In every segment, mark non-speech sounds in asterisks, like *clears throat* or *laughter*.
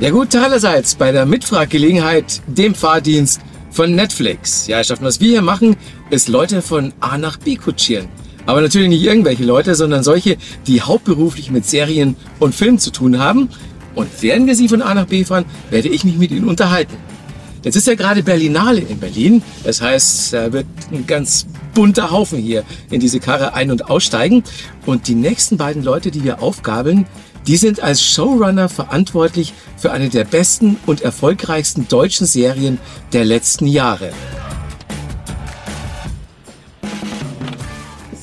Ja gut, allerseits bei der Mitfahrgelegenheit, dem Fahrdienst von Netflix. Ja, Schaffen, was wir hier machen, ist Leute von A nach B kutschieren. Aber natürlich nicht irgendwelche Leute, sondern solche, die hauptberuflich mit Serien und Filmen zu tun haben. Und während wir sie von A nach B fahren, werde ich mich mit ihnen unterhalten. Jetzt ist ja gerade Berlinale in Berlin. Das heißt, da wird ein ganz bunter Haufen hier in diese Karre ein- und aussteigen. Und die nächsten beiden Leute, die wir aufgabeln, die sind als Showrunner verantwortlich für eine der besten und erfolgreichsten deutschen Serien der letzten Jahre.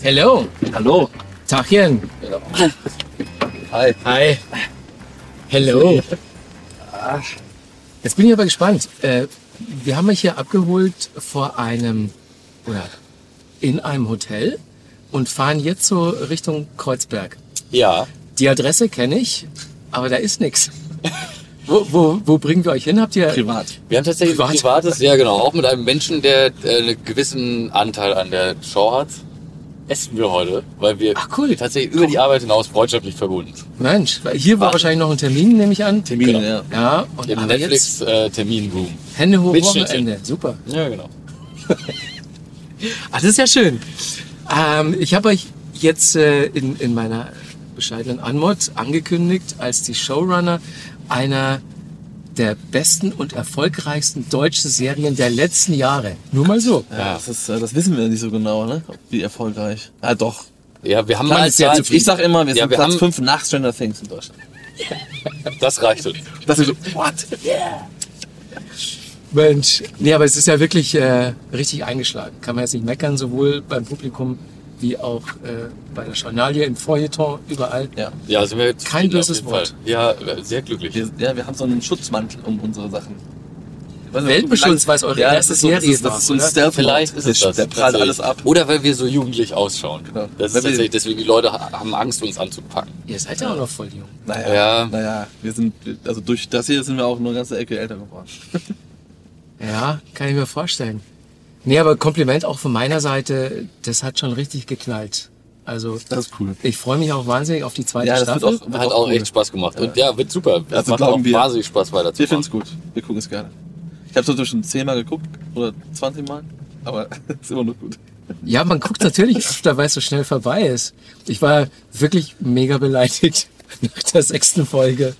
Hello. Hallo. Tachchen. Hi. Hi. Hello. Jetzt bin ich aber gespannt. Äh, wir haben euch hier abgeholt vor einem oder in einem Hotel und fahren jetzt so Richtung Kreuzberg. Ja. Die Adresse kenne ich, aber da ist nichts. *laughs* Wo, wo, wo bringen wir euch hin? Habt ihr Privat. Wir haben tatsächlich Privat. privates, ja genau, auch mit einem Menschen, der äh, einen gewissen Anteil an der Show hat. Essen wir heute, weil wir Ach, cool. tatsächlich über die Arbeit hinaus freundschaftlich verbunden. Mensch, weil hier war Ah. wahrscheinlich noch ein Termin, nehme ich an. Termine, Genau. ja. Ja, und Im aber jetzt Netflix-Termin-Room. Hände hoch Mitschnittchen. Wochenende. Super. Ja, genau. *laughs* Ah, das ist ja schön. Ähm, ich habe euch jetzt äh, in, in meiner bescheidenen Anmod angekündigt als die Showrunner einer der besten und erfolgreichsten deutschen Serien der letzten Jahre. Nur mal so. Ja, das, ist, äh, das wissen wir nicht so genau, ne? Wie erfolgreich. Ja, doch. Ja, wir haben Klar, mal zufrieden. Ich sag immer, wir Ja, sind wir Platz haben- 5 nach Stranger Things in Deutschland. *laughs* Das reicht uns. Das ist so, what? Mensch. Nee, aber es ist ja wirklich äh, richtig eingeschlagen. Kann man jetzt nicht meckern, sowohl beim Publikum wie auch äh, bei der Journalie, im Feuilleton, überall. Ja. Ja, sind wir jetzt Kein böses Wort. Fall. Ja, äh, sehr glücklich. Wir, ja, wir haben so einen Schutzmantel um unsere Sachen. Weltbeschutz, weil es eure ja, erste ist so, das Serie ist, das ist so ein stealth Vielleicht ist es der, das. Der prallt alles ab. Oder weil wir so jugendlich ausschauen. Genau. Das ist tatsächlich, deswegen die Leute ha- haben Angst, uns anzupacken. Ihr seid ja auch noch voll jung. Naja, Ja. naja, wir sind, also durch das hier sind wir auch nur eine ganze Ecke älter geworden. Ja, kann ich mir vorstellen. Nee, aber Kompliment auch von meiner Seite, das hat schon richtig geknallt. Also Das ist cool. ich freue mich auch wahnsinnig auf die zweite Ja, das Staffel. wird auch, wird Hat auch cool. echt Spaß gemacht. Und ja, wird super. Das Also macht auch wir. wahnsinnig Spaß Wir weiterzumachen. finden es gut. Wir gucken es gerne. Ich habe es schon zehnmal geguckt oder 20 Mal, aber es *laughs* ist immer noch gut. Ja, man guckt natürlich öfter, weil es so schnell vorbei ist. Ich war wirklich mega beleidigt *laughs* nach der sechsten Folge.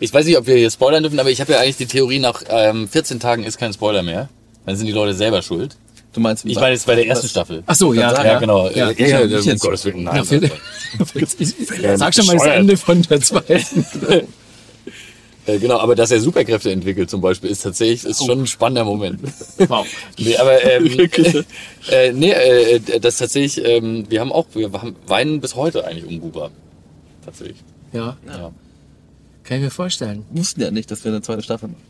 Ich weiß nicht, ob wir hier spoilern dürfen, aber ich habe ja eigentlich die Theorie, nach ähm, 14 Tagen ist kein Spoiler mehr. Dann sind die Leute selber schuld. Du meinst, Ich meine, jetzt bei der ersten Staffel. Ach so, ja, sagen, Ja, genau. Ja, ich, ja, ja, ich um. Gottes Willen, nein. Ja, Sag schon mal das. Ende von der zweiten. *laughs* Äh, genau, aber dass er Superkräfte entwickelt zum Beispiel, ist tatsächlich ist schon ein spannender Moment. Wow. Nee, aber ähm, äh, nee, äh, das tatsächlich, ähm, wir haben auch, wir haben, weinen bis heute eigentlich um Buba. Tatsächlich. Ja, Ja. kann ich mir vorstellen. Wir wussten ja nicht, dass wir eine zweite Staffel machen.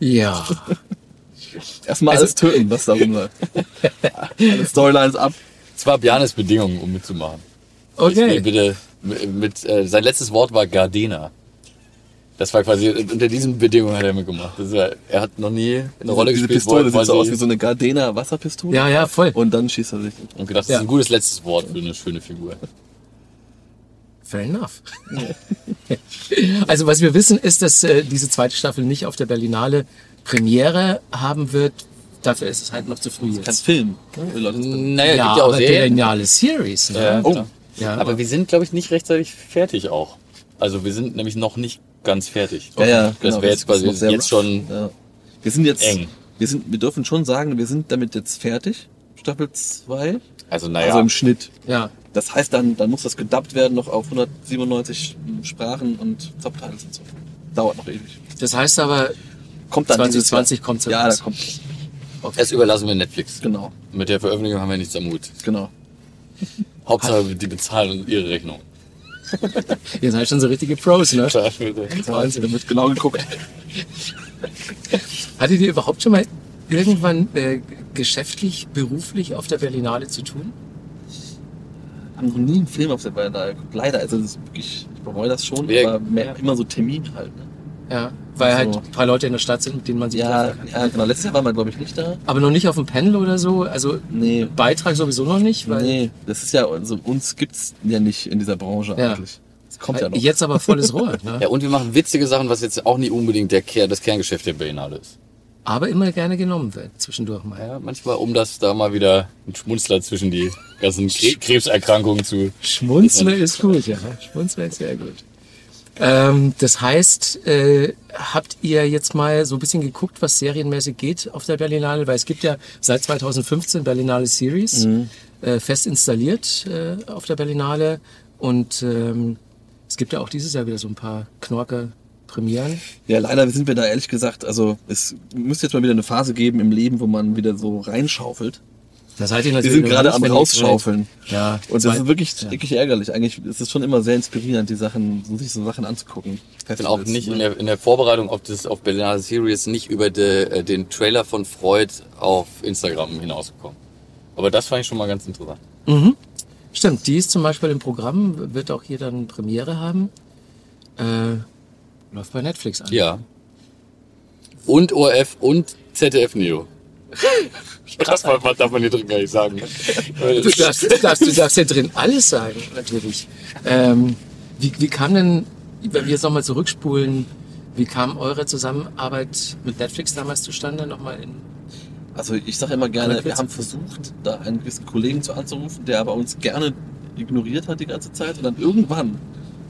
Ja. *laughs* *laughs* Erstmal Also- alles töten, was da rum war. *laughs* Alle Storylines ab. Es war Bjarnes Bedingung, um mitzumachen. Okay. bitte mit, äh, sein letztes Wort war Gardena. Das war quasi unter diesen Bedingungen hat er mitgemacht. Das war, er hat noch nie eine Rolle Diese gespielt, Pistole wo er sieht so aus wie so eine Gardena Wasserpistole. Ja, ja, voll. Und dann schießt er sich. und gedacht, das Ja. ist ein gutes letztes Wort für eine schöne Figur. Fair enough. *laughs* also was wir wissen ist, dass äh, diese zweite Staffel nicht auf der Berlinale Premiere haben wird. Dafür ist es halt noch zu früh Kein jetzt. Film. ne? Die Leute- Naja, Ja, gibt ja auch aber Serien. Berlinale Series. Ne? Ja, Oh. Ja, aber wir sind, glaube ich, nicht rechtzeitig fertig auch. Also wir sind nämlich noch nicht ganz fertig. Ja, ja, Das genau, wäre jetzt quasi jetzt rough. schon Ja. Wir sind jetzt. eng. Wir, sind, wir dürfen schon sagen, wir sind damit jetzt fertig. Staffel 2. Also naja, Also im Schnitt. ja. Das heißt, dann, dann muss das gedubbt werden noch auf 197 Sprachen und Subtitles und so. Dauert noch ewig. Das heiheißt aber, Kommt dann dieses 2020 Jahr. kommt's Ja, raus. da kommt das überlassen wir Netflix. Genau, Mit der Veröffentlichung haben wir nichts am Hut. genau. Hauptsache, die bezahlen ihre Rechnung. *laughs* ihr seid schon so richtige Pros, ne? Wahnsinn, da wird genau geguckt. Hattet ihr überhaupt schon mal irgendwann äh, geschäftlich, beruflich auf der Berlinale zu tun? Haben noch nie einen Film auf der Beine geguckt. Leider, also das ist wirklich, ich bereue das schon, Wir- aber mehr, immer so Termin halt. Ne? Ja, weil So. halt ein paar Leute in der Stadt sind, mit denen man sich Ja, treffen kann. ja, genau. Letztes Jahr waren wir, glaube ich, nicht da. Aber noch nicht auf dem Panel oder so? Also Nee. Beitrag sowieso noch nicht? Weil Nee, das ist ja, also uns gibt's ja nicht in dieser Branche Ja. eigentlich. kommt ja noch. Jetzt aber volles Rohr. Ne? *laughs* Ja, und wir machen witzige Sachen, was jetzt auch nicht unbedingt der Ker das Kerngeschäft der Berlinale ist. Aber immer gerne genommen wird, zwischendurch mal. Ja, manchmal, um das da mal wieder ein Schmunzler zwischen die ganzen Kre Krebserkrankungen zu. Schmunzler ist gut, ja. Schmunzler ist sehr gut. Ähm, das heißt, äh, habt ihr jetzt mal so ein bisschen geguckt, was serienmäßig geht auf der Berlinale? Weil es gibt ja seit 2015 Berlinale Series äh, fest installiert äh, auf der Berlinale. Und ähm, es gibt ja auch dieses Jahr wieder so ein paar Knorke Premieren. Ja, leider sind wir da ehrlich gesagt, also es müsste jetzt mal wieder eine Phase geben im Leben, wo man wieder so reinschaufelt. Da seid ihr Wir natürlich sind noch gerade am Rausschaufeln. Ja, Und das ist wirklich, ja. wirklich ärgerlich. Eigentlich ist es schon immer sehr inspirierend, die Sachen, so sich so Sachen anzugucken. Ich bin auch nicht in der, in der Vorbereitung auf das auf Berlinale Series nicht über de, äh, den Trailer von Freud auf Instagram hinausgekommen. Aber das fand ich schon mal ganz interessant. Stimmt, die ist zum Beispiel im Programm, wird auch hier dann Premiere haben. Äh, läuft bei Netflix an. Ja. Und ORF und ZDF Neo. *laughs* Krass, was, was darf man hier drin gar nicht sagen. *laughs* Du darfst, du, darfst, du darfst ja drin alles sagen, natürlich. Ähm, wie, wie kam denn, wenn wir jetzt nochmal zurückspulen, wie kam eure Zusammenarbeit mit Netflix damals zustande? Nochmal in, Also ich sage immer gerne, wir haben versucht, da einen gewissen Kollegen zu anzurufen, der aber uns gerne ignoriert hat die ganze Zeit und dann irgendwann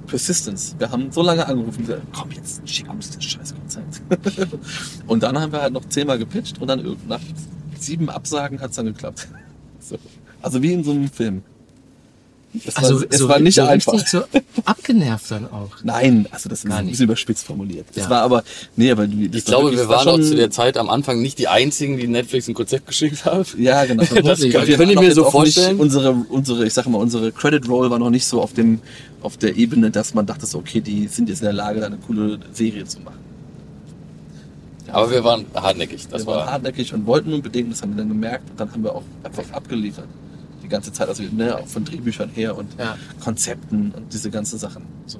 Persistence. Wir haben so lange angerufen, gesagt, komm jetzt, schick uns das scheiß Konzept. *laughs* und dann haben wir halt noch zehnmal gepitcht und dann nach sieben Absagen hat es dann geklappt. *laughs* So. Also wie in so einem Film. Es also war, es so, war nicht so einfach. richtig so abgenervt dann auch. Nein, also das ist Gar ein nicht. bisschen überspitzt formuliert. Das Ja. war aber, nee, aber die- das Ich war glaube, wirklich- wir das war waren auch zu der Zeit am Anfang nicht die einzigen, die Netflix ein Konzept geschickt haben. Ja, genau. *laughs* Das Und kann- ich waren mir so vorstellen. Nicht unsere, unsere, ich sag mal, unsere Credit Roll war noch nicht so auf dem, auf der Ebene, dass man dachte, so, okay, die sind jetzt in der Lage, da eine coole Serie zu machen. Aber wir waren hartnäckig. Das wir waren war, hartnäckig und wollten unbedingt, das haben wir dann gemerkt und dann haben wir auch einfach abgeliefert. Die ganze Zeit, also ne, auch von Drehbüchern her und Ja. Konzepten und diese ganzen Sachen. So.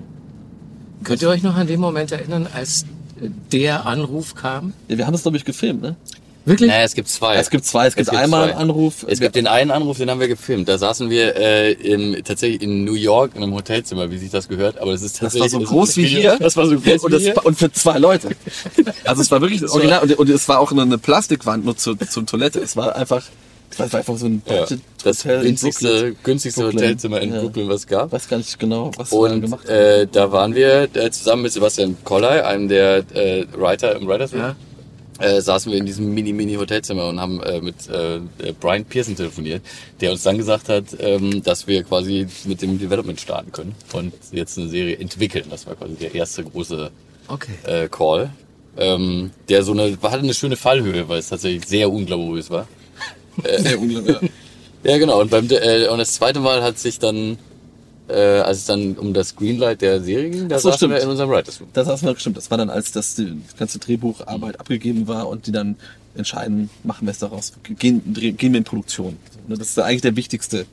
Könnt ihr euch noch an den Moment erinnern, als äh, der Anruf kam? Ja, wir haben das, glaube ich, gefilmt, ne? Wirklich? naja, es gibt zwei. Es gibt zwei. Es gibt einmal einen Anruf. Es gibt den einen Anruf, den haben wir gefilmt. Da saßen wir äh, im, tatsächlich in New York in einem Hotelzimmer, wie sich das gehört. Aber das ist Das war tatsächlich so das groß wie hier. Das war so groß und, wie das, hier. und für zwei Leute. Also es war wirklich das Original und, und es war auch eine Plastikwand nur zur, zur Toilette. Es war einfach, es war einfach so ein Ja, das in günstigste Brooklyn. Hotelzimmer in Ja. Brooklyn, was es gab. Ich weiß gar nicht genau, was wir da Und gemacht haben. äh, da waren wir äh, zusammen mit Sebastian Kolley, einem der äh, Writer im Writers Room, Ja. Äh, saßen wir in diesem mini-mini-Hotelzimmer und haben äh, mit äh, äh, Brian Pearson telefoniert, der uns dann gesagt hat, ähm, dass wir quasi mit dem Development starten können und jetzt eine Serie entwickeln. Das war quasi der erste große Okay. äh, Call. Ähm, der so eine, hatte eine schöne Fallhöhe, weil es tatsächlich sehr unglamourös war. *laughs* Sehr unglaublich. ja. Ja, genau. Und, beim, äh, und das zweite Mal hat sich dann, äh, als es dann um das Greenlight der Serie ging, da so, saßen wir stimmt. in unserem Writers Room. Das hast du gestimmt. Das war dann, als das die ganze Drehbucharbeit abgegeben war und die dann entscheiden, machen wir es daraus, gehen, gehen wir in Produktion. Ne, Das ist eigentlich der wichtigste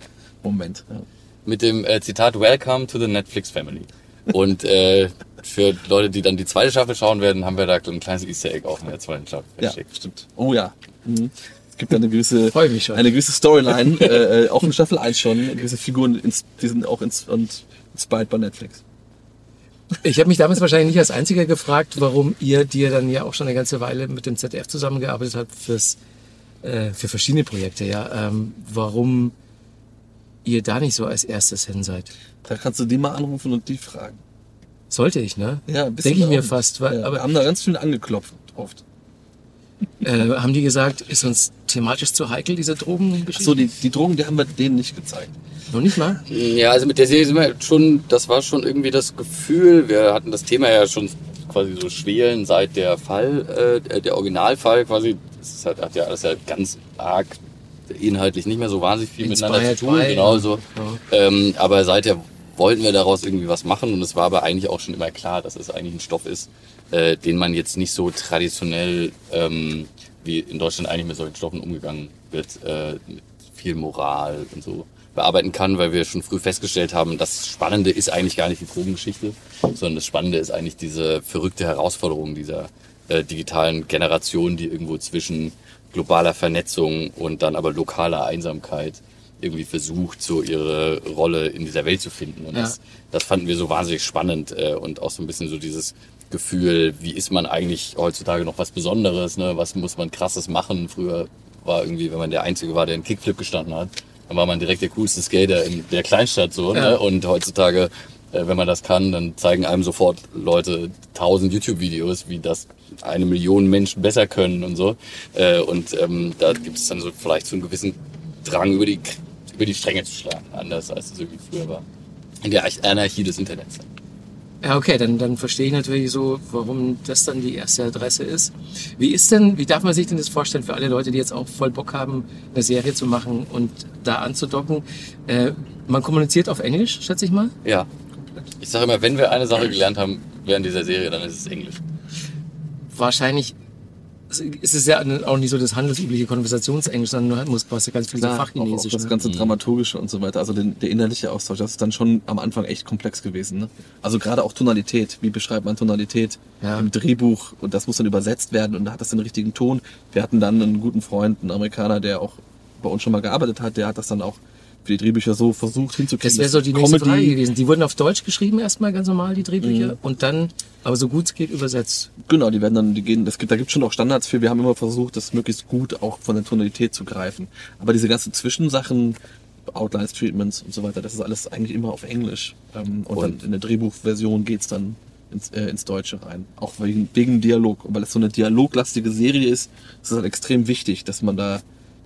Moment. Ja. Mit dem äh, Zitat Welcome to the Netflix Family. Und äh, für Leute, die dann die zweite Staffel schauen werden, haben wir da ein kleines Easter Egg auch in der zweiten Staffel Ja, stimmt. Oh ja. Mhm. Es gibt eine gewisse, eine gewisse Storyline, äh, äh, auch in Staffel 1 schon. Gewisse Figuren, ins, die sind auch ins, und inspired bei Netflix. Ich habe mich damals wahrscheinlich nicht als Einziger gefragt, warum ihr, die ihr dann ja auch schon eine ganze Weile mit dem ZDF zusammengearbeitet habt fürs, äh, für verschiedene Projekte, ja, ähm, warum ihr da nicht so als erstes hin seid. Da kannst du die mal anrufen und die fragen. Sollte ich, ne? Ja, ein bisschen Denke ich mir fast. Weil, Ja, wir aber haben da ganz viel angeklopft, oft. äh, haben die gesagt, ist uns thematisch zu heikel, diese Drogengeschichte? So, die, die Drogen, die haben wir denen nicht gezeigt. Noch nicht mal? Ja, also mit der Serie sind wir schon, das war schon irgendwie das Gefühl, wir hatten das Thema ja schon quasi so schwelen seit der Fall, äh, der Originalfall quasi, das ist halt, hat ja alles ja ganz arg inhaltlich nicht mehr so wahnsinnig viel miteinander Inspired zu tun, by, genau so. ja. Ähm, aber seither wollten wir daraus irgendwie was machen und es war aber eigentlich auch schon immer klar, dass es eigentlich ein Stoff ist, äh, den man jetzt nicht so traditionell, ähm, wie in Deutschland eigentlich mit solchen Stoffen umgegangen wird, äh, mit viel Moral und so bearbeiten kann, weil wir schon früh festgestellt haben, das Spannende ist eigentlich gar nicht die Drogengeschichte, sondern das Spannende ist eigentlich diese verrückte Herausforderung dieser äh, digitalen Generation, die irgendwo zwischen globaler Vernetzung und dann aber lokaler Einsamkeit irgendwie versucht, so ihre Rolle in dieser Welt zu finden. Und Ja. das, das fanden wir so wahnsinnig spannend äh, und auch so ein bisschen so dieses Gefühl, wie ist man eigentlich heutzutage noch was Besonderes, ne? was muss man krasses machen. Früher war irgendwie, wenn man der Einzige war, der einen Kickflip gestanden hat, dann war man direkt der coolste Skater in der Kleinstadt so. Ja. Ne? Und heutzutage, äh, wenn man das kann, dann zeigen einem sofort Leute tausend YouTube-Videos, wie das eine Million Menschen besser können und so. Äh, und ähm, da gibt es dann so vielleicht so einen gewissen Drang über die über die Stränge zu schlagen, anders als es irgendwie früher war. In der Anarchie des Internets. Ja, okay, dann, dann verstehe ich natürlich so, warum das dann die erste Adresse ist. Wie ist denn, wie darf man sich denn das vorstellen für alle Leute, die jetzt auch voll Bock haben, eine Serie zu machen und da anzudocken? Äh, man kommuniziert auf Englisch, schätze ich mal. Ja. Ich sage immer, wenn wir eine Sache gelernt haben während dieser Serie, dann ist es Englisch. Wahrscheinlich ist es ja auch nicht so das handelsübliche Konversationsenglisch, sondern du brauchst ja ganz viel so Klar, auch, auch Fachchinesisch. das ne? ganze Dramaturgische und so weiter, also den, der innerliche Austausch, das ist dann schon am Anfang echt komplex gewesen. Ne? Also gerade auch Tonalität, wie beschreibt man Tonalität Ja. im Drehbuch und das muss dann übersetzt werden und da hat das den richtigen Ton. Wir hatten dann einen guten Freund, einen Amerikaner, der auch bei uns schon mal gearbeitet hat, der hat das dann auch die Drehbücher so versucht hinzukriegen. Das wäre so die nächste Comedy- Frage gewesen. Die wurden auf Deutsch geschrieben erstmal ganz normal, die Drehbücher, Mhm. und dann, aber so gut es geht, übersetzt. Genau, die werden dann, die gehen, das gibt, da gibt schon auch Standards für. Wir haben immer versucht, das möglichst gut auch von der Tonalität zu greifen. Aber diese ganzen Zwischensachen, Outlines, Treatments und so weiter, das ist alles eigentlich immer auf Englisch. Ähm, und, dann in der Drehbuchversion geht's dann ins, äh, ins Deutsche rein. Auch wegen, wegen Dialog. Und weil es so eine dialoglastige Serie ist, ist es halt extrem wichtig, dass man da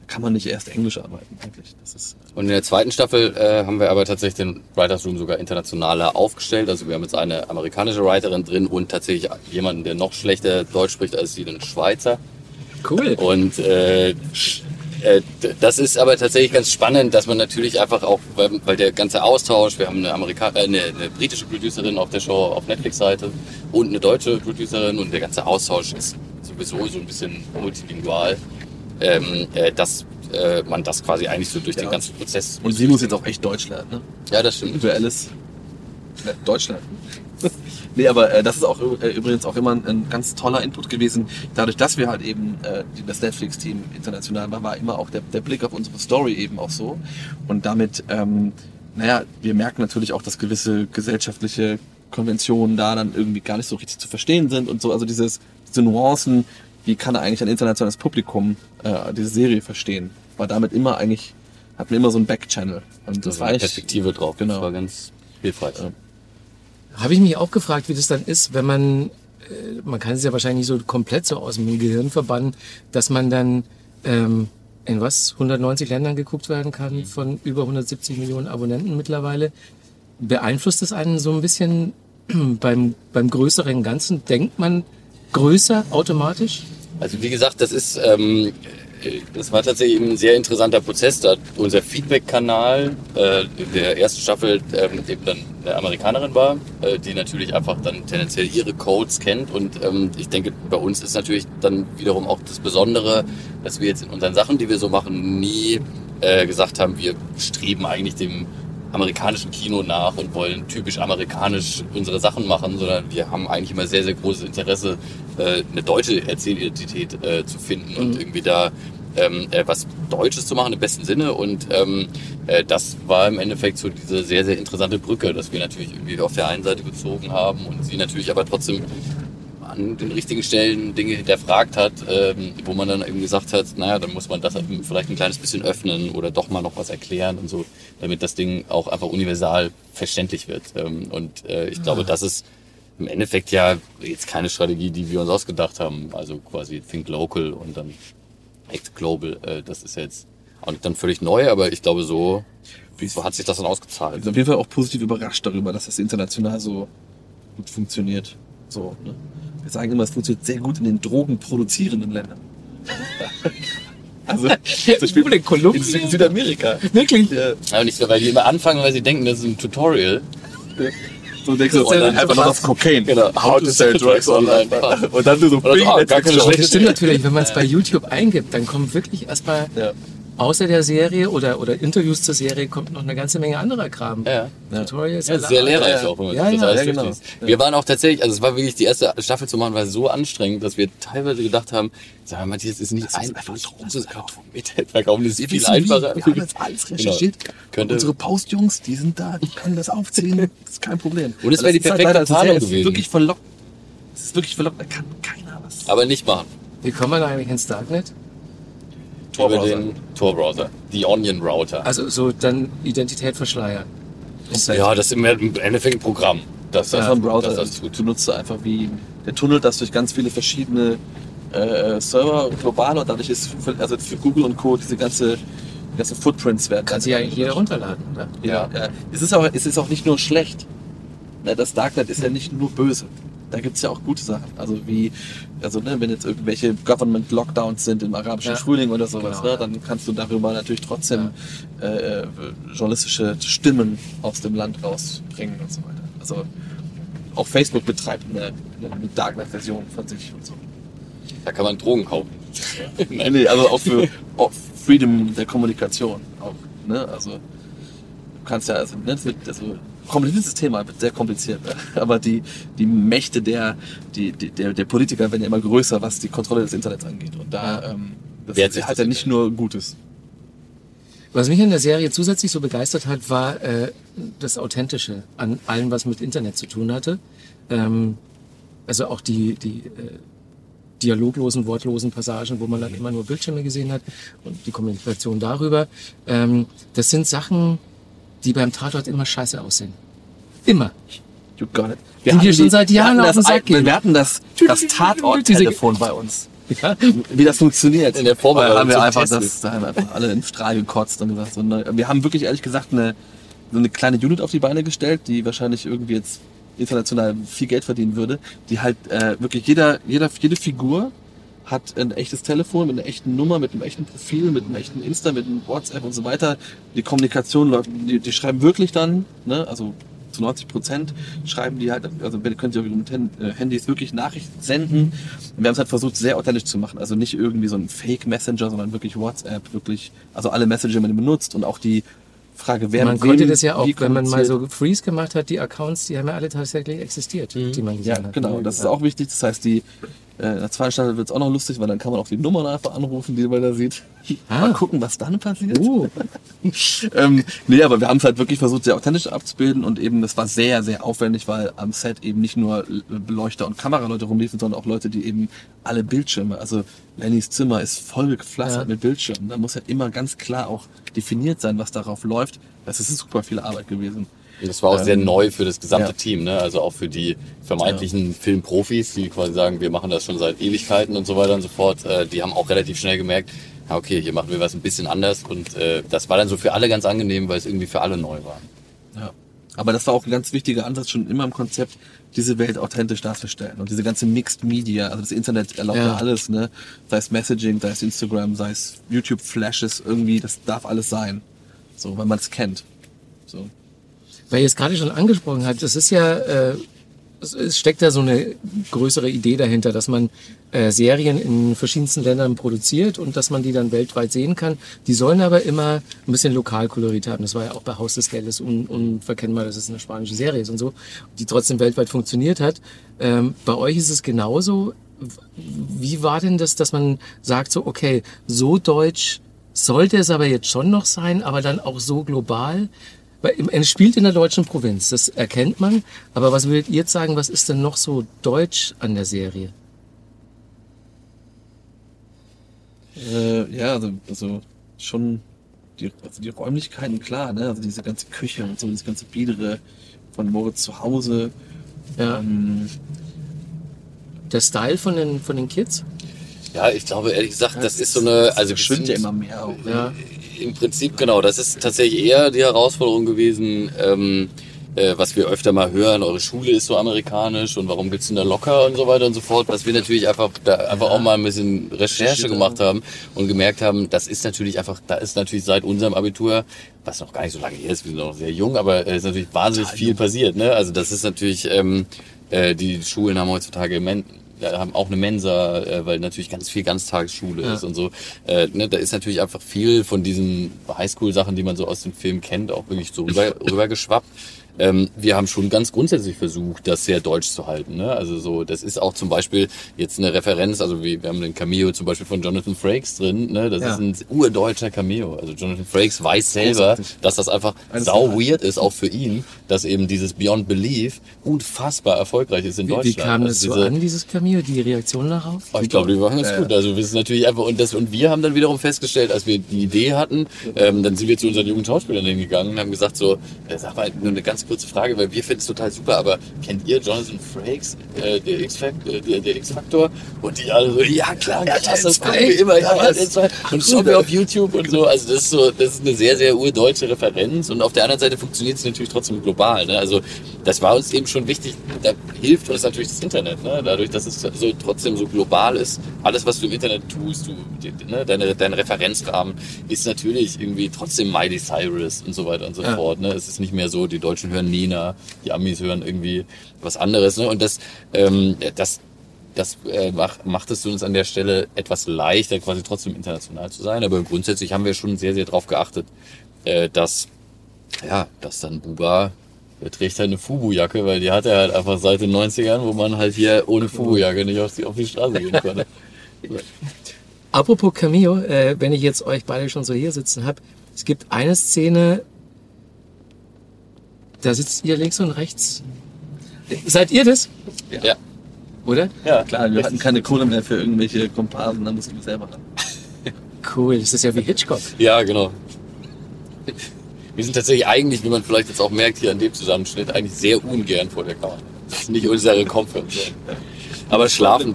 kann man nicht erst Englisch arbeiten, eigentlich. Das ist, Und in der zweiten Staffel äh, haben wir aber tatsächlich den Writers Room sogar internationaler aufgestellt. Also wir haben jetzt eine amerikanische Writerin drin und tatsächlich jemanden, der noch schlechter Deutsch spricht als sie, den Schweizer. Cool. Und äh, äh, das ist aber tatsächlich ganz spannend, dass man natürlich einfach auch, weil, weil der ganze Austausch, wir haben eine, Amerika äh, eine, eine britische Producerin auf der Show auf Netflix-Seite und eine deutsche Producerin und der ganze Austausch ist sowieso so ein bisschen multilingual, ähm, äh, dass äh, man das quasi eigentlich so durch Ja. den ganzen Prozess. und sie muss jetzt auch echt Deutsch lernen, ne? Ja, das stimmt. Für Alice. Ja, Deutschland. *laughs* nee, aber äh, das ist auch äh, übrigens auch immer ein, ein ganz toller Input gewesen. Dadurch, dass wir halt eben äh, das Netflix-Team international war, war immer auch der, der Blick auf unsere Story eben auch so. Und damit, ähm, naja, wir merken natürlich auch, dass gewisse gesellschaftliche Konventionen da dann irgendwie gar nicht so richtig zu verstehen sind und so. Also dieses, diese Nuancen, wie kann eigentlich ein internationales Publikum äh, diese Serie verstehen? War damit immer eigentlich, hatten wir immer so einen Backchannel. Und das Das war echt, Perspektive drauf. Genau. Das war ganz hilfreich. Ja. Habe ich mich auch gefragt, wie das dann ist, wenn man, äh, man kann es ja wahrscheinlich nicht so komplett so aus dem Gehirn verbannen, dass man dann ähm, in was, 190 Ländern geguckt werden kann von über 170 Millionen Abonnenten mittlerweile. Beeinflusst das einen so ein bisschen *clears throat* beim, beim größeren Ganzen? Denkt man größer automatisch? Also wie gesagt, das ist, ähm, äh, das war tatsächlich ein sehr interessanter Prozess, da unser Feedback-Kanal äh, der ersten Staffel ähm, eben dann eine Amerikanerin war, äh, die natürlich einfach dann tendenziell ihre Codes kennt und ähm, ich denke, bei uns ist natürlich dann wiederum auch das Besondere, dass wir jetzt in unseren Sachen, die wir so machen, nie äh, gesagt haben, wir streben eigentlich dem amerikanischen Kino nach und wollen typisch amerikanisch unsere Sachen machen, sondern wir haben eigentlich immer sehr, sehr großes Interesse, äh, eine deutsche Erzählidentität äh, zu finden und irgendwie da ähm, äh, was Deutsches zu machen im besten Sinne. Und ähm, äh, das war im Endeffekt so diese sehr, sehr interessante Brücke, dass wir natürlich irgendwie auf der einen Seite gezogen haben und sie natürlich aber trotzdem an den richtigen Stellen Dinge hinterfragt hat, ähm, wo man dann eben gesagt hat, naja, dann muss man das eben vielleicht ein kleines bisschen öffnen oder doch mal noch was erklären und so, damit das Ding auch einfach universal verständlich wird. Ähm, und äh, ich glaube, das ist im Endeffekt ja jetzt keine Strategie, die wir uns ausgedacht haben. Also quasi Think Local und dann Act Global. Äh, das ist jetzt auch nicht dann völlig neu, aber ich glaube, so, so hat sich das dann ausgezahlt. Ich bin auf jeden Fall auch positiv überrascht darüber, dass das international so gut funktioniert. So, ne? Wir sagen immer, es funktioniert sehr gut in den drogenproduzierenden Ländern. *laughs* also, zum Beispiel denn? Kolumbien? in Sü- Südamerika. Wirklich? Ja, Aber nicht so, weil die immer anfangen, weil sie denken, das ist ein Tutorial. *laughs* so denkst du, Das ist und dann einfach noch das Cocaine. Genau. How to sell drugs online. Und dann du so, bing, gar keine schlechte Das stimmt natürlich, wenn man es bei YouTube eingibt, dann kommt wirklich erstmal Ja. Außer der Serie oder, oder Interviews zur Serie kommt noch eine ganze Menge anderer Kram. Ja. Tutorials. Ja, sehr lehrreich auch, wenn man Ja, das ja, alles ja, genau. Wir waren auch tatsächlich, also es war wirklich die erste Staffel zu machen, war so anstrengend, dass wir teilweise gedacht haben, sag mal, Matthias, ist nicht ist ein, einfach das ist einfach vom Internet *laughs* verkaufen, das ist Wir viel wissen wie. einfacher. Wir haben jetzt alles recherchiert. Genau. Könnte- Unsere Postjungs, die sind da, die können das aufziehen. *laughs* Das ist kein Problem. Und es wäre die Das ist perfekte leider- das ist Tarnung ja- es ist gewesen. wirklich verlockt. Es ist wirklich verlockt, da kann keiner was. Aber nicht machen. Wie kommt man eigentlich ins Darknet? Über Tor-Browser. den Tor-Browser. Die Onion Router. Also so dann Identität verschleiern. ja, das ist im Endeffekt ein Programm. Das, Das ist einfach ein Browser. Das, das tut. du nutzt einfach wie der Tunnel, das durch ganz viele verschiedene äh, Server global und dadurch ist für, also für Google und Co. diese ganze, ganze Footprints werden. Kann sich ja eigentlich jeder runterladen, oder? Ja, ja. Es, ist auch, es ist auch nicht nur schlecht. Ne, Das Darknet ist ja nicht nur böse. Da gibt es ja auch gute Sachen. Also wie, also ne, wenn jetzt irgendwelche Government-Lockdowns sind im arabischen Ja. Frühling oder sowas, Genau, ne, dann kannst du darüber natürlich trotzdem äh, äh, journalistische Stimmen aus dem Land rausbringen und so weiter. Also auch Facebook betreibt eine, eine Darknet-Version von sich und so. Da kann man Drogen kaufen. *laughs* Nee, nee, also auch für auch Freedom der Kommunikation auch. Ne? Also du kannst ja, also, ne, also kompliziertes Thema, wird sehr kompliziert. Ne? *laughs* Aber die, die Mächte der, die, der, der Politiker werden ja immer größer, was die Kontrolle des Internets angeht. Und da Ja. ähm, das hat das ja nicht nur Gutes. Was mich an der Serie zusätzlich so begeistert hat, war äh, das Authentische an allem, was mit Internet zu tun hatte. Ähm, also auch die, die äh, dialoglosen, wortlosen Passagen, wo man dann immer nur Bildschirme gesehen hat und die Kommunikation darüber. Ähm, das sind Sachen, die beim Tatort immer scheiße aussehen. Immer. You got it. Die mir schon seit Jahren wir hatten auf den das, Sack gehen. Wir hatten das, das Tatort-Telefon bei uns. Ja? wie das funktioniert. In der Vorbereitung Da haben wir einfach das, da haben wir einfach alle in Strahl gekotzt und gesagt, so eine, wir haben wirklich ehrlich gesagt eine, so eine kleine Unit auf die Beine gestellt, die wahrscheinlich irgendwie jetzt international viel Geld verdienen würde, die halt äh, wirklich jeder, jeder, jede Figur hat ein echtes Telefon mit einer echten Nummer, mit einem echten Profil, mit einem echten Insta, mit einem WhatsApp und so weiter. Die Kommunikation läuft, die, die schreiben wirklich dann, ne, also zu 90 Prozent schreiben die halt, also ihr könnt ihr mit äh, Handys wirklich Nachrichten senden. Und wir haben es halt versucht, sehr authentisch zu machen. Also nicht irgendwie so ein Fake-Messenger, sondern wirklich WhatsApp, wirklich, also alle Messenger, die man benutzt und auch die Frage, wer man konnte das ja auch, wenn man mal so Freeze gemacht hat, die Accounts, die haben ja alle tatsächlich existiert, die man gesehen Ja, hat. genau. Das ist auch wichtig. Das heißt, die äh, in der zweiten Staffel wird es auch noch lustig, weil dann kann man auch die Nummern einfach anrufen, die man da sieht. Ah. Mal gucken, was dann passiert. Uh, *laughs* ähm, nee, aber wir haben es halt wirklich versucht, sehr authentisch abzubilden und eben, das war sehr, sehr aufwendig, weil am Set eben nicht nur Beleuchter und Kameraleute rumliefen, sondern auch Leute, die eben alle Bildschirme, also Lennys Zimmer ist voll gepflastert Ja. mit Bildschirmen. Da muss ja immer ganz klar auch definiert sein, was darauf läuft. Das ist super viel Arbeit gewesen. Und das war auch sehr Ähm, neu für das gesamte ja. Team, ne? Also auch für die vermeintlichen Filmprofis, die quasi sagen, wir machen das schon seit Ewigkeiten und so weiter und so fort. Äh, die haben auch relativ schnell gemerkt, ja, okay, hier machen wir was ein bisschen anders. Und äh, das war dann so für alle ganz angenehm, weil es irgendwie für alle neu war. Ja. Aber das war auch ein ganz wichtiger Ansatz schon immer im Konzept, diese Welt authentisch darzustellen. Und diese ganze Mixed Media, also das Internet erlaubt ja, Ja. alles, ne? Sei es Messaging, sei es Instagram, sei es YouTube Flashes, irgendwie, das darf alles sein. So, weil man es kennt. So. Weil ihr es gerade schon angesprochen habt, es ist ja, äh, es- steckt da so eine größere Idee dahinter, dass man äh, Serien in verschiedensten Ländern produziert und dass man die dann weltweit sehen kann. Die sollen aber immer ein bisschen Lokalkolorit haben. Das war ja auch bei Haus des Geldes un unverkennbar, dass es eine spanische Serie ist und so, die trotzdem weltweit funktioniert hat. Ähm, bei euch ist es genauso. Wie war denn das, dass man sagt so, okay, so deutsch sollte es aber jetzt schon noch sein, aber dann auch so global? Es spielt in der deutschen Provinz, das erkennt man. Aber was würdet ihr jetzt sagen, was ist denn noch so deutsch an der Serie? Äh, ja, also, also schon die, also die Räumlichkeiten, klar, ne? Also diese ganze Küche und so, das ganze Biedere von Moritz zu Hause. Ja. Ähm, Der Style von den, von den Kids? Ja, ich glaube ehrlich gesagt, das ist so eine, also schwimmt ja immer mehr auch. Ne? Ja. Im Prinzip, genau. Das ist tatsächlich eher die Herausforderung gewesen, ähm, äh, was wir öfter mal hören. Eure Schule ist so amerikanisch und warum gibt's denn da locker und so weiter und so fort. Was wir natürlich einfach, da einfach auch mal ein bisschen Recherche gemacht haben und gemerkt haben, das ist natürlich einfach, da ist natürlich seit unserem Abitur, was noch gar nicht so lange her ist, wir sind noch sehr jung, aber es ist natürlich wahnsinnig viel passiert. Ne? Also das ist natürlich, ähm, äh, die Schulen haben heutzutage ja, haben auch eine Mensa, äh, weil natürlich ganz viel Ganztagesschule Ja. ist und so. Äh, ne, da ist natürlich einfach viel von diesen Highschool-Sachen, die man so aus dem Film kennt, auch wirklich so rüber, *laughs* rübergeschwappt. Ähm, wir haben schon ganz grundsätzlich versucht, das sehr deutsch zu halten. Ne? Also so, das ist auch zum Beispiel jetzt eine Referenz, also wir, wir haben den Cameo zum Beispiel von Jonathan Frakes drin, ne? das Ja. ist ein urdeutscher Cameo. Also Jonathan Frakes weiß selber, dass das einfach Alles sau weird ist, auch für ihn, dass eben dieses Beyond Belief unfassbar erfolgreich ist in Wie, Deutschland. wie kam das Also so diese- an, dieses Cameo, die Reaktion darauf? Oh, ich glaube, die waren ganz Ja, gut. Also wir sind natürlich einfach und das und wir haben dann wiederum festgestellt, als wir die Idee hatten, ähm, dann sind wir zu unseren jungen Schauspielern hingegangen und haben gesagt so, äh, sag mal nur eine ganz kurze Frage, weil wir finden es total super, aber kennt ihr Jonathan Frakes, äh, der X-Factor, äh, der, der X-Faktor? Und die alle so, ja klar, ja, das, das gucken wir immer, ja, ja, und schauen wir auf YouTube und so. Also das ist so, das ist eine sehr, sehr urdeutsche Referenz und auf der anderen Seite funktioniert es natürlich trotzdem global. Ne? Also das war uns eben schon wichtig, da hilft uns natürlich das Internet, ne? dadurch, dass es so trotzdem so global ist. Alles, was du im Internet tust, du, ne? deine, dein Referenzrahmen ist natürlich irgendwie trotzdem Miley Cyrus und so weiter und so Ja. fort. Ne? Es ist nicht mehr so, die Deutschen hören Nina, die Amis hören irgendwie was anderes. Ne? Und das, ähm, das das äh, macht, macht es uns an der Stelle etwas leichter, quasi trotzdem international zu sein. Aber grundsätzlich haben wir schon sehr, sehr darauf geachtet, äh, dass, ja, dass dann Buba, der trägt halt eine Fubu-Jacke, weil die hat er halt einfach seit den 90ern, wo man halt hier ohne Fubu-Jacke nicht auf die, auf die Straße gehen konnte. *laughs* Apropos Cameo, äh, wenn ich jetzt euch beide schon so hier sitzen habe, es gibt eine Szene, da sitzt ihr links und rechts. Seid ihr das? ja. Oder? ja, Klar, wir hatten keine Kohle mehr für irgendwelche Komparsen, dann mussten wir selber ran. *laughs* Cool, das ist ja wie Hitchcock. Ja, genau. Wir sind tatsächlich eigentlich, wie man vielleicht jetzt auch merkt hier an dem Zusammenschnitt, eigentlich sehr ungern vor der Kamera. Das ist nicht unsere Comfort. Aber schlafen.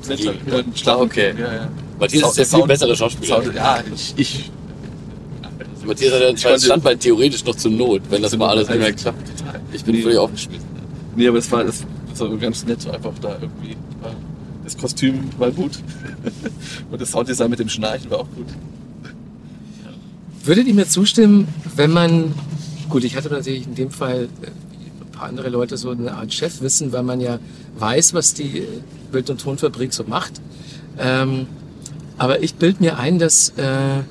Schlafen. Okay. Ja, ja. Matthias ist der viel bessere Schauspieler. Sound- Ja, ich, ich Matthias hat ja konnte- Standbein theoretisch noch zur Not, wenn das mal alles nicht mehr klappt. total. Ich bin Nee. völlig aufgeschmissen. Nee, aber das war, das, das war ganz nett, so einfach da irgendwie. War- Das Kostüm war gut. *laughs* Und das Sounddesign mit dem Schnarchen war auch gut. Würdet ihr mir zustimmen, wenn man, gut, ich hatte natürlich in dem Fall äh, ein paar andere Leute so eine Art Chefwissen, weil man ja weiß, was die äh, Bild- und Tonfabrik so macht. Ähm, aber ich bild mir ein, dass äh,